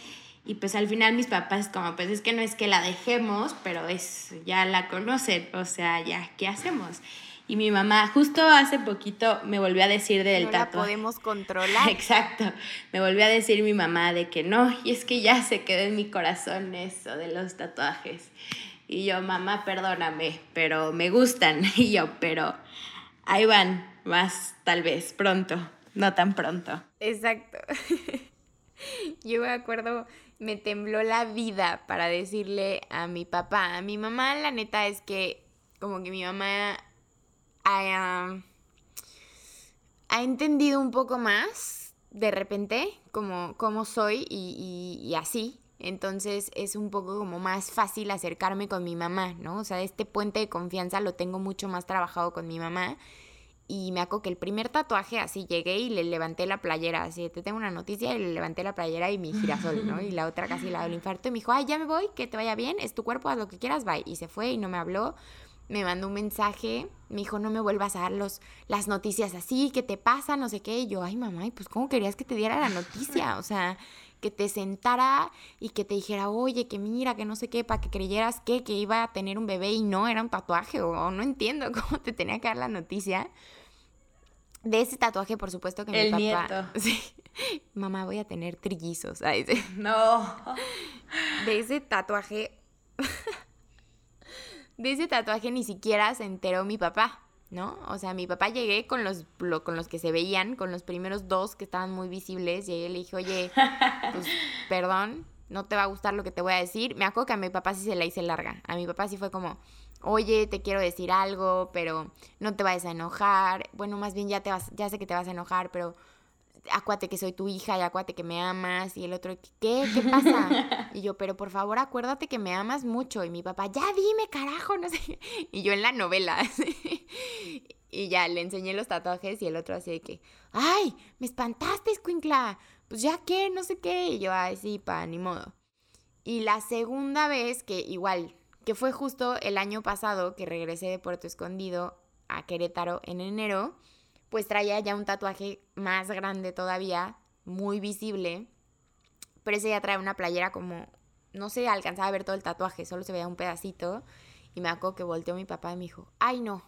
y pues al final mis papás como, pues es que no es que la dejemos, pero es, ya la conocen, o sea, ya, ¿qué hacemos? Y mi mamá justo hace poquito me volvió a decir del no tatuaje. La podemos controlar. Exacto. Me volvió a decir mi mamá de que no, y es que ya se quedó en mi corazón eso de los tatuajes. Y yo, mamá, perdóname, pero me gustan. Y yo, pero ahí van, más tal vez, pronto, no tan pronto. Exacto. Yo me acuerdo me tembló la vida para decirle a mi papá. A mi mamá, la neta es que como que mi mamá ha, ha entendido un poco más de repente como, como soy y, y, así. Entonces es un poco como más fácil acercarme con mi mamá, ¿no? O sea, este puente de confianza lo tengo mucho más trabajado con mi mamá y me acuerdo que el primer tatuaje, así llegué y le levanté la playera, así, te tengo una noticia, y le levanté la playera y mi girasol, ¿no? Y la otra casi la del infarto. Y me dijo, ay, ya me voy, que te vaya bien, es tu cuerpo, haz lo que quieras, bye. Y se fue y no me habló. Me mandó un mensaje, me dijo, no me vuelvas a dar los, las noticias así, ¿qué te pasa? No sé qué. Y yo, ay, mamá, ¿y pues cómo querías que te diera la noticia? O sea, que te sentara y que te dijera, oye, que mira, que no sé qué, para que creyeras que, que iba a tener un bebé y no era un tatuaje, o no entiendo cómo te tenía que dar la noticia. De ese tatuaje, por supuesto que El mi papá. nieto. Sí. Mamá, voy a tener trillizos. Ay, sí. No. De ese tatuaje. de ese tatuaje ni siquiera se enteró mi papá, ¿no? O sea, mi papá llegué con los, lo- con los que se veían, con los primeros dos que estaban muy visibles. Llegué y le dije, oye, pues perdón, no te va a gustar lo que te voy a decir. Me acuerdo que a mi papá sí se la hice larga. A mi papá sí fue como, oye, te quiero decir algo, pero no te vayas a enojar. Bueno, más bien ya te vas, ya sé que te vas a enojar, pero acuérdate que soy tu hija y acuérdate que me amas. Y el otro, ¿qué? ¿Qué pasa? Y yo, pero por favor acuérdate que me amas mucho. Y mi papá, ya dime, carajo, no sé. qué. Y yo en la novela. Y ya le enseñé los tatuajes y el otro así de que, ay, me espantaste, escuincla. Pues ya qué, no sé qué. Y yo, ay, sí, pa, ni modo. Y la segunda vez que igual, que fue justo el año pasado que regresé de Puerto Escondido a Querétaro en enero, pues traía ya un tatuaje más grande todavía, muy visible. Pero ese ya trae una playera como, no se alcanzaba a ver todo el tatuaje, solo se veía un pedacito. Y me acuerdo que volteó mi papá y me dijo, ay no,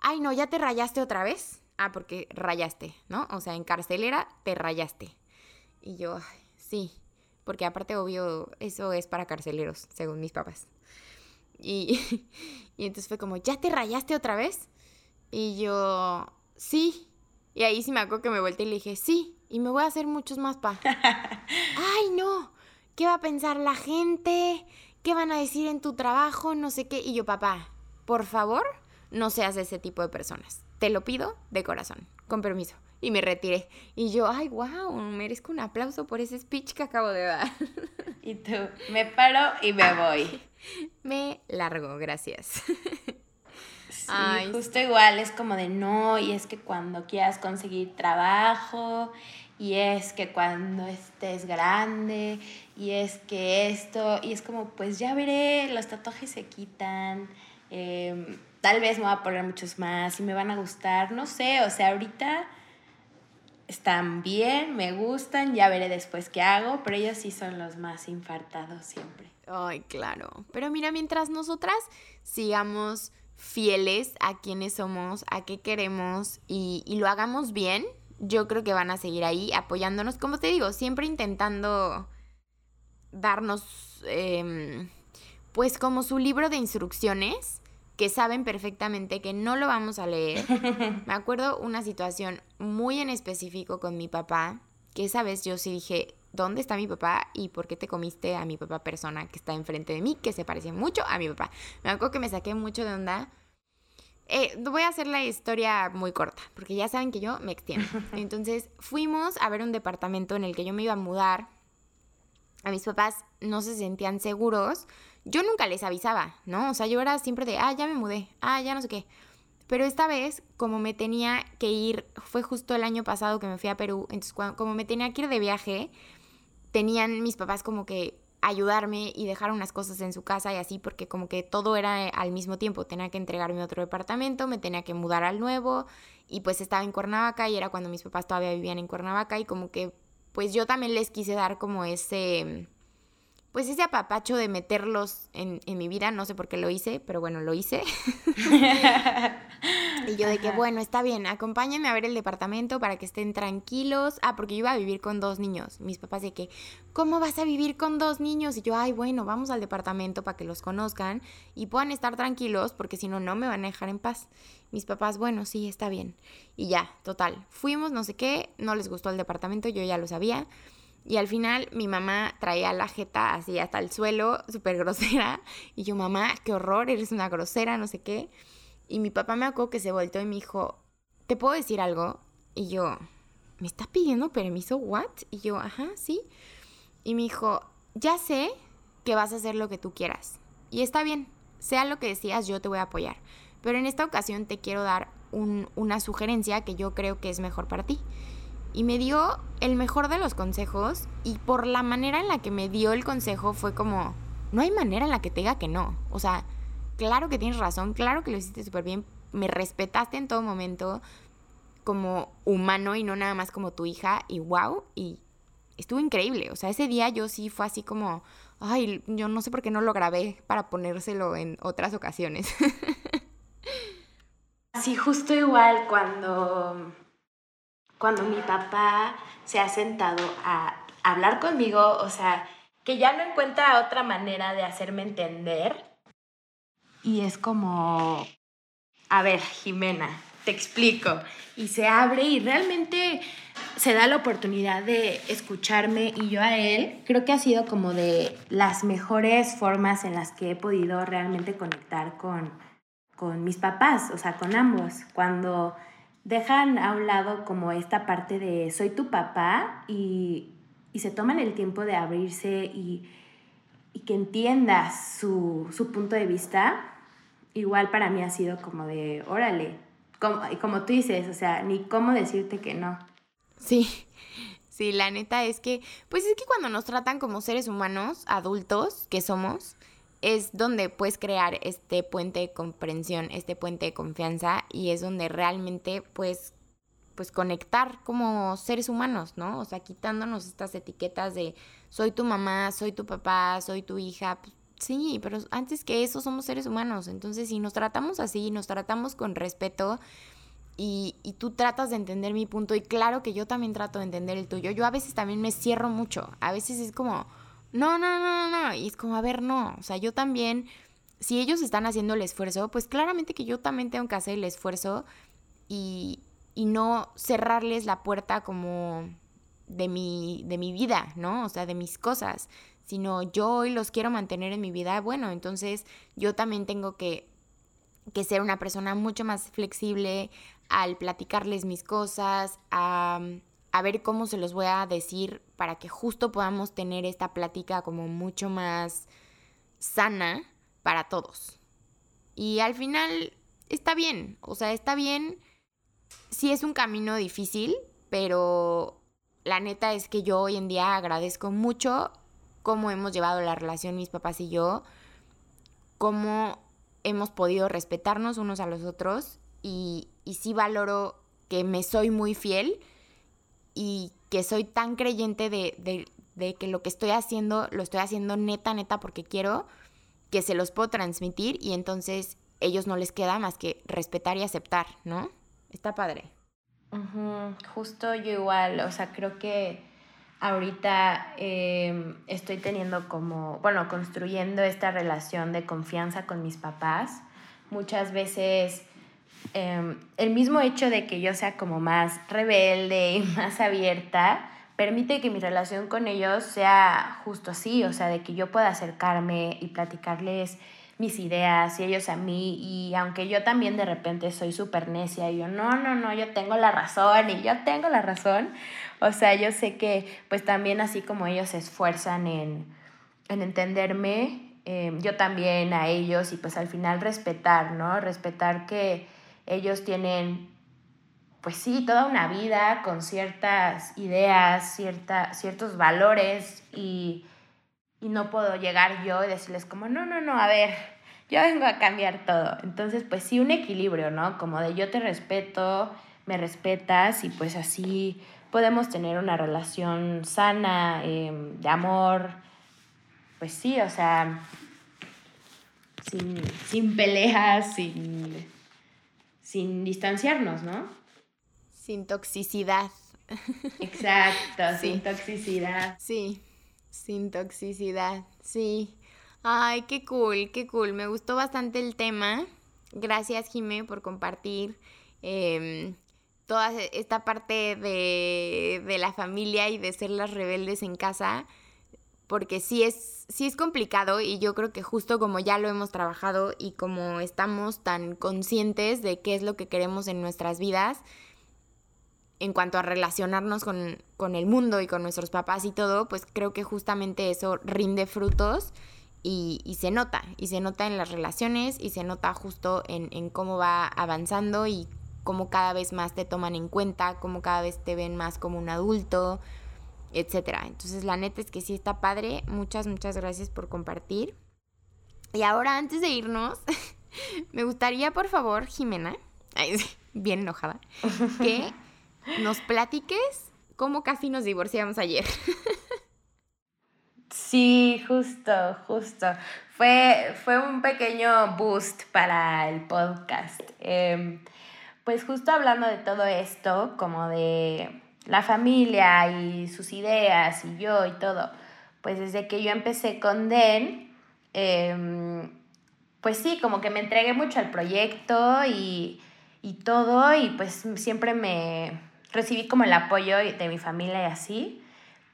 ay no, ya te rayaste otra vez. Ah, porque rayaste, ¿no? O sea, en carcelera te rayaste. Y yo, "Ay, sí, porque aparte, obvio, eso es para carceleros, según mis papás. Y, y entonces fue como, ¿ya te rayaste otra vez? Y yo, sí. Y ahí sí me acuerdo que me volteé y le dije, sí, y me voy a hacer muchos más, pa. Ay, no, ¿qué va a pensar la gente? ¿Qué van a decir en tu trabajo? No sé qué. Y yo, papá, por favor, no seas ese tipo de personas. Te lo pido de corazón, con permiso. Y me retiré. Y yo, ay, wow, merezco un aplauso por ese speech que acabo de dar. Y tú, me paro y me voy. me largo, gracias. Sí, Ay, justo igual es como de no, y es que cuando quieras conseguir trabajo, y es que cuando estés grande, y es que esto, y es como, pues ya veré, los tatuajes se quitan, em, tal vez me voy a poner muchos más y me van a gustar, no sé, o sea, ahorita están bien, me gustan, ya veré después qué hago, pero ellos sí son los más infartados siempre. Ay, claro. Pero mira, mientras nosotras sigamos fieles a quienes somos, a qué queremos y, lo hagamos bien, yo creo que van a seguir ahí apoyándonos, como te digo, siempre intentando darnos, em, pues como su libro de instrucciones, que saben perfectamente que no lo vamos a leer. Me acuerdo una situación muy en específico con mi papá, que esa vez yo sí dije, ¿dónde está mi papá y por qué te comiste a mi papá persona que está enfrente de mí, que se parece mucho a mi papá? Me acuerdo que me saqué mucho de onda. Eh, voy a hacer la historia muy corta, porque ya saben que yo me extiendo. Entonces fuimos a ver un departamento en el que yo me iba a mudar. A mis papás no se sentían seguros. Yo nunca les avisaba, ¿no? O sea, yo era siempre de, ah, ya me mudé, ah, ya no sé qué. Pero esta vez, como me tenía que ir, fue justo el año pasado que me fui a Perú, entonces cuando- como me tenía que ir de viaje, tenían mis papás como que ayudarme y dejar unas cosas en su casa y así, porque como que todo era eh, al mismo tiempo, tenía que entregarme otro departamento, me tenía que mudar al nuevo y pues estaba en Cuernavaca y era cuando mis papás todavía vivían en Cuernavaca y como que pues yo también les quise dar como ese pues ese apapacho de meterlos en, en mi vida, no sé por qué lo hice, pero bueno, lo hice. y yo de que, bueno, está bien, acompáñenme a ver el departamento para que estén tranquilos. Ah, porque yo iba a vivir con dos niños. Mis papás de que, ¿cómo vas a vivir con dos niños? Y yo, ay, bueno, vamos al departamento para que los conozcan y puedan estar tranquilos, porque si no, no me van a dejar en paz. Mis papás, bueno, sí, está bien. Y ya, total. Fuimos, no sé qué, no les gustó el departamento, yo ya lo sabía. Y al final mi mamá traía la jeta así hasta el suelo, súper grosera. Y yo, mamá, qué horror, eres una grosera, no sé qué. Y mi papá me acuerdo que se volteó y me dijo, ¿te puedo decir algo? Y yo, ¿me estás pidiendo permiso? ¿What? Y yo, ajá, sí. Y me dijo, ya sé que vas a hacer lo que tú quieras. Y está bien, sea lo que decías, yo te voy a apoyar. Pero en esta ocasión te quiero dar un- una sugerencia que yo creo que es mejor para ti. Y me dio el mejor de los consejos y por la manera en la que me dio el consejo fue como, no hay manera en la que te diga que no. O sea, claro que tienes razón, claro que lo hiciste súper bien, me respetaste en todo momento como humano y no nada más como tu hija y wow, y estuvo increíble. O sea, ese día yo sí fue así como, ay, yo no sé por qué no lo grabé para ponérselo en otras ocasiones. Sí, justo igual cuando cuando mi papá se ha sentado a hablar conmigo, o sea, que ya no encuentra otra manera de hacerme entender. Y es como, a ver, Jimena, te explico. Y se abre y realmente se da la oportunidad de escucharme y yo a él. Creo que ha sido como de las mejores formas en las que he podido realmente conectar con, con mis papás, o sea, con ambos. Cuando dejan a un lado como esta parte de soy tu papá y, y se toman el tiempo de abrirse y, y que entiendas su, su, punto de vista, igual para mí ha sido como de, órale, como, como tú dices, o sea, ni cómo decirte que no. Sí, sí, la neta es que, pues es que cuando nos tratan como seres humanos, adultos que somos, es donde puedes crear este puente de comprensión, este puente de confianza y es donde realmente puedes pues conectar como seres humanos, ¿no? O sea, quitándonos estas etiquetas de soy tu mamá, soy tu papá, soy tu hija. Pues, sí, pero antes que eso somos seres humanos. Entonces, si nos tratamos así, nos tratamos con respeto y, y tú tratas de entender mi punto y claro que yo también trato de entender el tuyo. Yo a veces también me cierro mucho. A veces es como, no, no, no, no, no. Y es como, a ver, no. O sea, yo también, si ellos están haciendo el esfuerzo, pues claramente que yo también tengo que hacer el esfuerzo y y no cerrarles la puerta como de mi, de mi vida, ¿no? O sea, de mis cosas, sino yo hoy los quiero mantener en mi vida, bueno, entonces yo también tengo que, que ser una persona mucho más flexible al platicarles mis cosas, a, a ver cómo se los voy a decir para que justo podamos tener esta plática como mucho más sana para todos. Y al final está bien, o sea, está bien sí es un camino difícil, pero la neta es que yo hoy en día agradezco mucho cómo hemos llevado la relación mis papás y yo, cómo hemos podido respetarnos unos a los otros y, y sí valoro que me soy muy fiel y que soy tan creyente de, de, de, que lo que estoy haciendo lo estoy haciendo neta, neta porque quiero que se los puedo transmitir y entonces ellos no les queda más que respetar y aceptar, ¿no? Está padre. Justo yo igual, o sea, creo que ahorita em, estoy teniendo como, bueno, construyendo esta relación de confianza con mis papás. Muchas veces em, el mismo hecho de que yo sea como más rebelde y más abierta, permite que mi relación con ellos sea justo así, o sea, de que yo pueda acercarme y platicarles mis ideas y ellos a mí y aunque yo también de repente soy súper necia y yo no, no, no, yo tengo la razón y yo tengo la razón, o sea, yo sé que pues también así como ellos se esfuerzan en, en entenderme, em, yo también a ellos y pues al final respetar, ¿no? Respetar que ellos tienen pues sí, toda una vida con ciertas ideas, cierta, ciertos valores y y no puedo llegar yo y decirles como, no, no, no, a ver, yo vengo a cambiar todo. Entonces, pues sí, un equilibrio, ¿no? Como de yo te respeto, me respetas y pues así podemos tener una relación sana, em, de amor, pues sí, o sea, sin, sin peleas, sin, sin distanciarnos, ¿no? Sin toxicidad. Exacto, sin toxicidad. Sí. Sin toxicidad, sí. Ay, qué cool, qué cool. Me gustó bastante el tema. Gracias, Jime, por compartir em, toda esta parte de, de, la familia y de ser las rebeldes en casa. Porque sí es, sí es complicado y yo creo que justo como ya lo hemos trabajado y como estamos tan conscientes de qué es lo que queremos en nuestras vidas, en cuanto a relacionarnos con, con, el mundo y con nuestros papás y todo, pues creo que justamente eso rinde frutos y, y, se nota, y se nota en las relaciones y se nota justo en, en, cómo va avanzando y cómo cada vez más te toman en cuenta, cómo cada vez te ven más como un adulto, etcétera. Entonces la neta es que sí está padre. Muchas, muchas gracias por compartir. Y ahora antes de irnos, me gustaría por favor, Jimena, bien enojada, que nos platiques cómo casi nos divorciamos ayer. Sí, justo, justo. Fue, fue un pequeño boost para el podcast. Em, pues justo hablando de todo esto, como de la familia y sus ideas y yo y todo, pues desde que yo empecé con Den, em, pues sí, como que me entregué mucho al proyecto y, y todo y pues siempre me recibí como el apoyo de mi familia y así,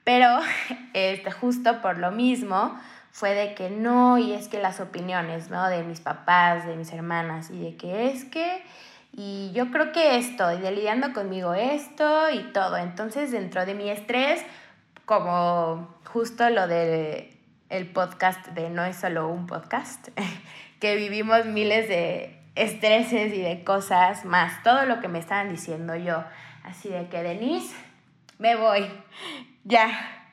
pero este, justo por lo mismo fue de que no, y es que las opiniones, ¿no? De mis papás, de mis hermanas, y de que es que, y yo creo que esto, y de lidiando conmigo esto y todo. Entonces, dentro de mi estrés, como justo lo del el podcast de No es solo un podcast, que vivimos miles de estreses y de cosas más, todo lo que me estaban diciendo yo, así de que Denise, me voy, ya,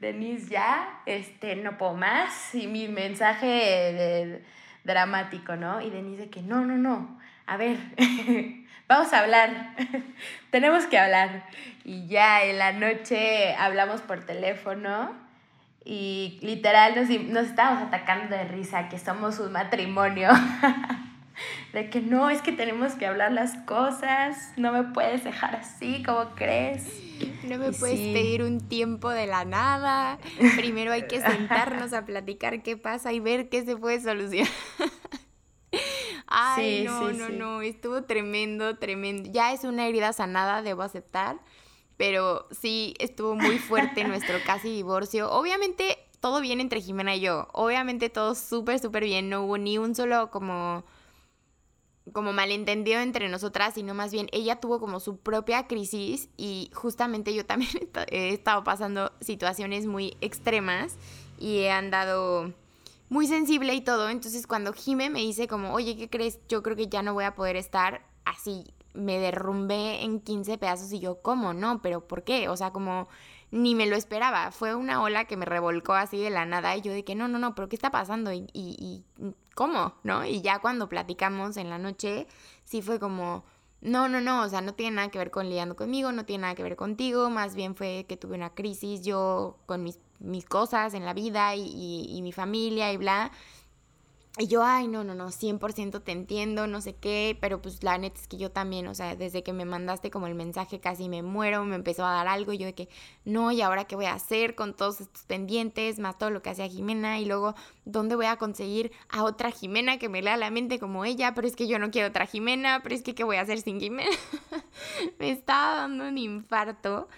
Denise, ya, este, no puedo más. Y mi mensaje dramático, ¿no? Y Denise de que, no, no, no, a ver, vamos a hablar, tenemos que hablar. Y ya en la noche hablamos por teléfono y literal nos, nos estábamos atacando de risa, que somos un matrimonio. de que no, es que tenemos que hablar las cosas, no me puedes dejar así, como crees? No me puedes pedir un tiempo de la nada. Primero hay que sentarnos a platicar qué pasa y ver qué se puede solucionar. Ay, no, no, no, estuvo tremendo, tremendo. Ya es una herida sanada, debo aceptar, pero sí estuvo muy fuerte nuestro casi divorcio. Obviamente todo bien entre Jimena y yo. Obviamente todo súper, súper bien. No hubo ni un solo como como malentendido entre nosotras, sino más bien ella tuvo como su propia crisis y justamente yo también he estado pasando situaciones muy extremas y he andado muy sensible y todo. Entonces cuando Jime me dice como, oye, ¿qué crees? Yo creo que ya no voy a poder estar así. Me derrumbé en 15 pedazos y yo, ¿cómo? No, pero ¿por qué? O sea, como ni me lo esperaba. Fue una ola que me revolcó así de la nada y yo de que no, no, no, pero ¿qué está pasando? Y, y, ¿cómo? ¿No? Y ya cuando platicamos en la noche, sí fue como, no, no, no, o sea, no tiene nada que ver con lidiando conmigo, no tiene nada que ver contigo, más bien fue que tuve una crisis yo con mis, mis cosas en la vida y, y, y mi familia y bla. Y yo, ay, no, no, no, 100% te entiendo, no sé qué, pero pues la neta es que yo también, o sea, desde que me mandaste como el mensaje casi me muero, me empezó a dar algo y yo de que, no, ¿y ahora qué voy a hacer con todos estos pendientes, más todo lo que hacía Jimena? Y luego, ¿dónde voy a conseguir a otra Jimena que me lea la mente como ella? Pero es que yo no quiero otra Jimena, pero es que, ¿qué voy a hacer sin Jimena? me estaba dando un infarto.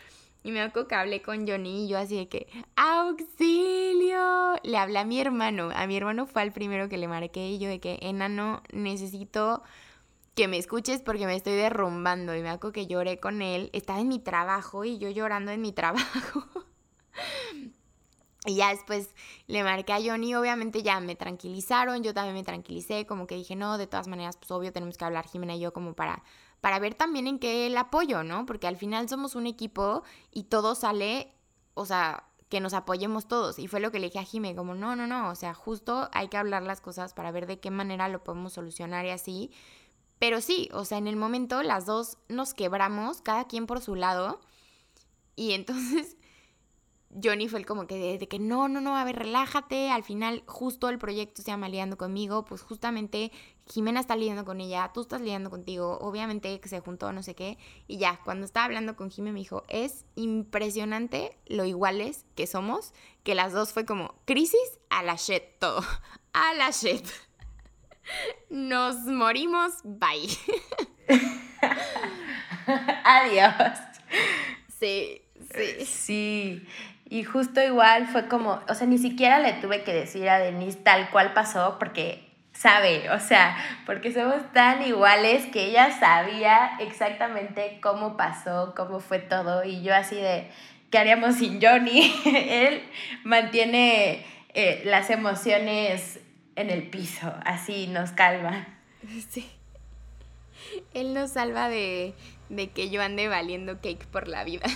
Y me acuerdo que hablé con Johnny y yo así de que, ¡auxilio! Le hablé a mi hermano. A mi hermano fue el primero que le marqué y yo de que, enano, necesito que me escuches porque me estoy derrumbando. Y me acuerdo que lloré con él. Estaba en mi trabajo y yo llorando en mi trabajo. Y ya después le marqué a Johnny, obviamente ya me tranquilizaron, yo también me tranquilicé, como que dije, no, de todas maneras, pues obvio tenemos que hablar Jimena y yo como para para ver también en qué el apoyo, ¿no? Porque al final somos un equipo y todo sale, o sea, que nos apoyemos todos. Y fue lo que le dije a Jime, como, no, no, no, o sea, justo hay que hablar las cosas para ver de qué manera lo podemos solucionar y así. Pero sí, o sea, en el momento las dos nos quebramos, cada quien por su lado. Y entonces Johnny fue el como que de, que no, no, no, a ver, relájate. Al final, justo el proyecto se llama Lidiando conmigo. Pues justamente Jimena está lidiando con ella, tú estás lidiando contigo. Obviamente que se juntó, no sé qué. Y ya, cuando estaba hablando con Jimena, me dijo: Es impresionante lo iguales que somos. Que las dos fue como crisis a la shit, todo. A la shit. Nos morimos, bye. Adiós. Sí, sí. Sí. Y justo igual fue como, o sea, ni siquiera le tuve que decir a Denise tal cual pasó porque sabe, o sea, porque somos tan iguales que ella sabía exactamente cómo pasó, cómo fue todo y yo así de, ¿qué haríamos sin Johnny? Él mantiene eh, las emociones en el piso, así nos calma. Sí. Él nos salva de, de que yo ande valiendo cake por la vida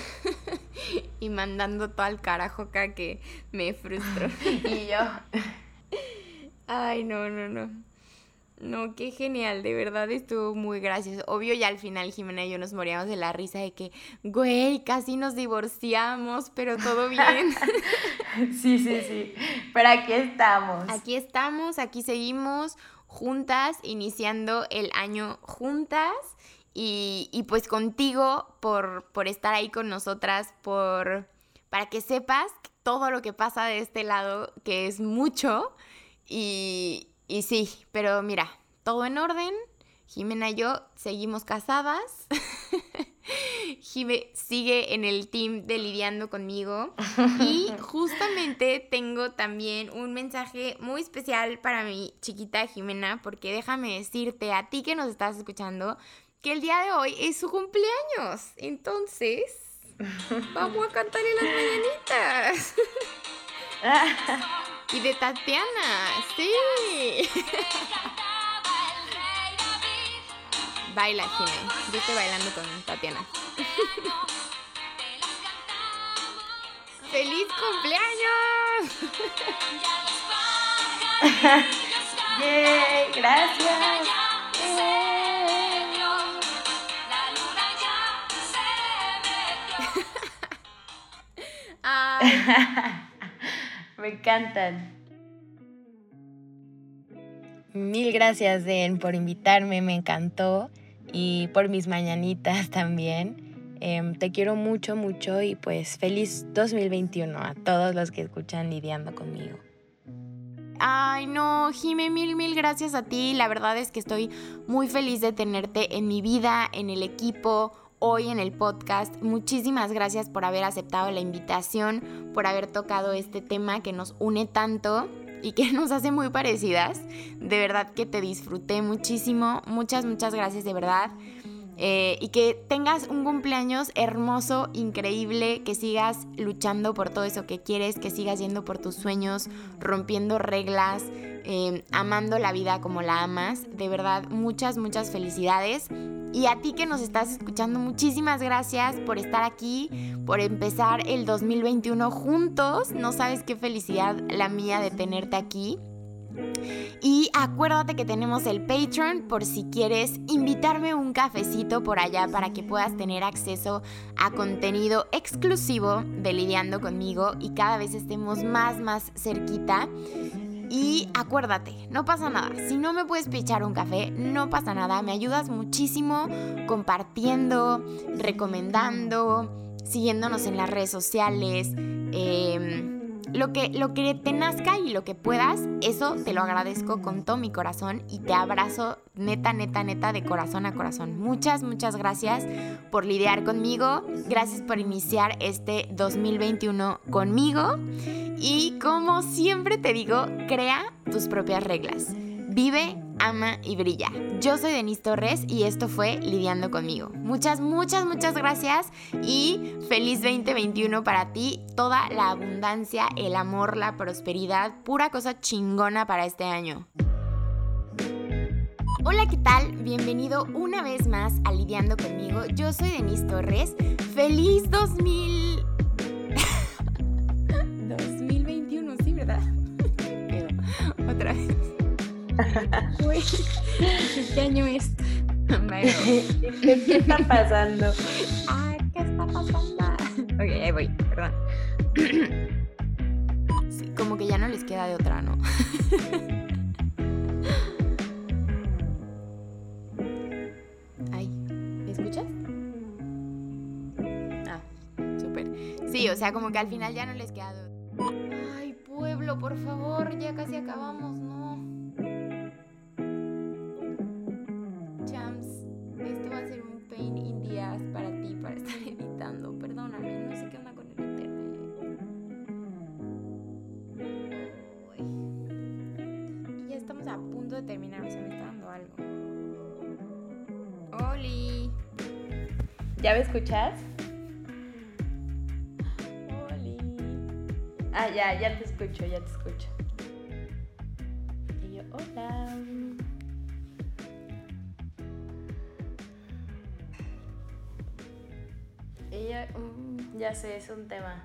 y mandando todo al carajo acá que me frustro. y yo. Ay, no, no, no. No, qué genial, de verdad estuvo muy gracioso. Obvio, ya al final Jimena y yo nos moríamos de la risa de que, güey, casi nos divorciamos, pero todo bien. sí, sí, sí. Pero aquí estamos. Aquí estamos, aquí seguimos juntas, iniciando el año juntas Y, pues contigo por, por estar ahí con nosotras, por, para que sepas todo lo que pasa de este lado, que es mucho. Y, y sí, pero mira, todo en orden. Jimena y yo seguimos casadas. Jime sigue en el team de lidiando conmigo. Y justamente tengo también un mensaje muy especial para mi chiquita Jimena, porque déjame decirte a ti que nos estás escuchando que el día de hoy es su cumpleaños. Entonces, vamos a cantarle las mañanitas. Y de Tatiana, sí. Baila, Jimé. Yo estoy bailando con Tatiana. ¡Feliz cumpleaños! ¡Yay! ¡Gracias! Me encantan. Mil gracias, Den, por invitarme, me encantó y por mis mañanitas también. Em, te quiero mucho, mucho y pues feliz 2021 a todos los que escuchan lidiando conmigo. Ay, no, Jime, mil, mil gracias a ti. La verdad es que estoy muy feliz de tenerte en mi vida, en el equipo, hoy en el podcast. Muchísimas gracias por haber aceptado la invitación, por haber tocado este tema que nos une tanto y que nos hace muy parecidas. De verdad que te disfruté muchísimo. Muchas, muchas gracias de verdad. Eh, y que tengas un cumpleaños hermoso, increíble, que sigas luchando por todo eso que quieres, que sigas yendo por tus sueños, rompiendo reglas, eh, amando la vida como la amas. De verdad, muchas, muchas felicidades. Y a ti que nos estás escuchando, muchísimas gracias por estar aquí, por empezar el 2021 juntos. No sabes qué felicidad la mía de tenerte aquí. Y acuérdate que tenemos el Patreon por si quieres invitarme un cafecito por allá para que puedas tener acceso a contenido exclusivo de Lidiando conmigo y cada vez estemos más, más cerquita. Y acuérdate, no pasa nada. Si no me puedes pichar un café, no pasa nada. Me ayudas muchísimo compartiendo, recomendando, siguiéndonos en las redes sociales. Eh, lo que, lo que te nazca y lo que puedas, eso te lo agradezco con todo mi corazón y te abrazo neta, neta, neta de corazón a corazón. Muchas, muchas gracias por lidiar conmigo. Gracias por iniciar este 2021 conmigo. Y como siempre te digo, crea tus propias reglas. Vive ama y brilla. Yo soy Denise Torres y esto fue Lidiando conmigo. Muchas, muchas, muchas gracias y feliz 2021 para ti. Toda la abundancia, el amor, la prosperidad, pura cosa chingona para este año. Hola, ¿qué tal? Bienvenido una vez más a Lidiando conmigo. Yo soy Denise Torres. ¡Feliz 2000! 2021, sí, ¿verdad? Otra vez. Uy, ¿qué año es? ¿Qué está pasando? Ah, ¿qué está pasando? Ok, ahí voy, perdón. Sí, como que ya no les queda de otra, ¿no? Ay, ¿me escuchas? Ah, súper. Sí, o sea, como que al final ya no les queda de otra. Ay, pueblo, por favor, ya casi acabamos, ¿no? ¿Ya me escuchas? Oli. Ah, ya, ya te escucho, ya te escucho. Y yo, hola. Ella, mm, ya sé, es un tema.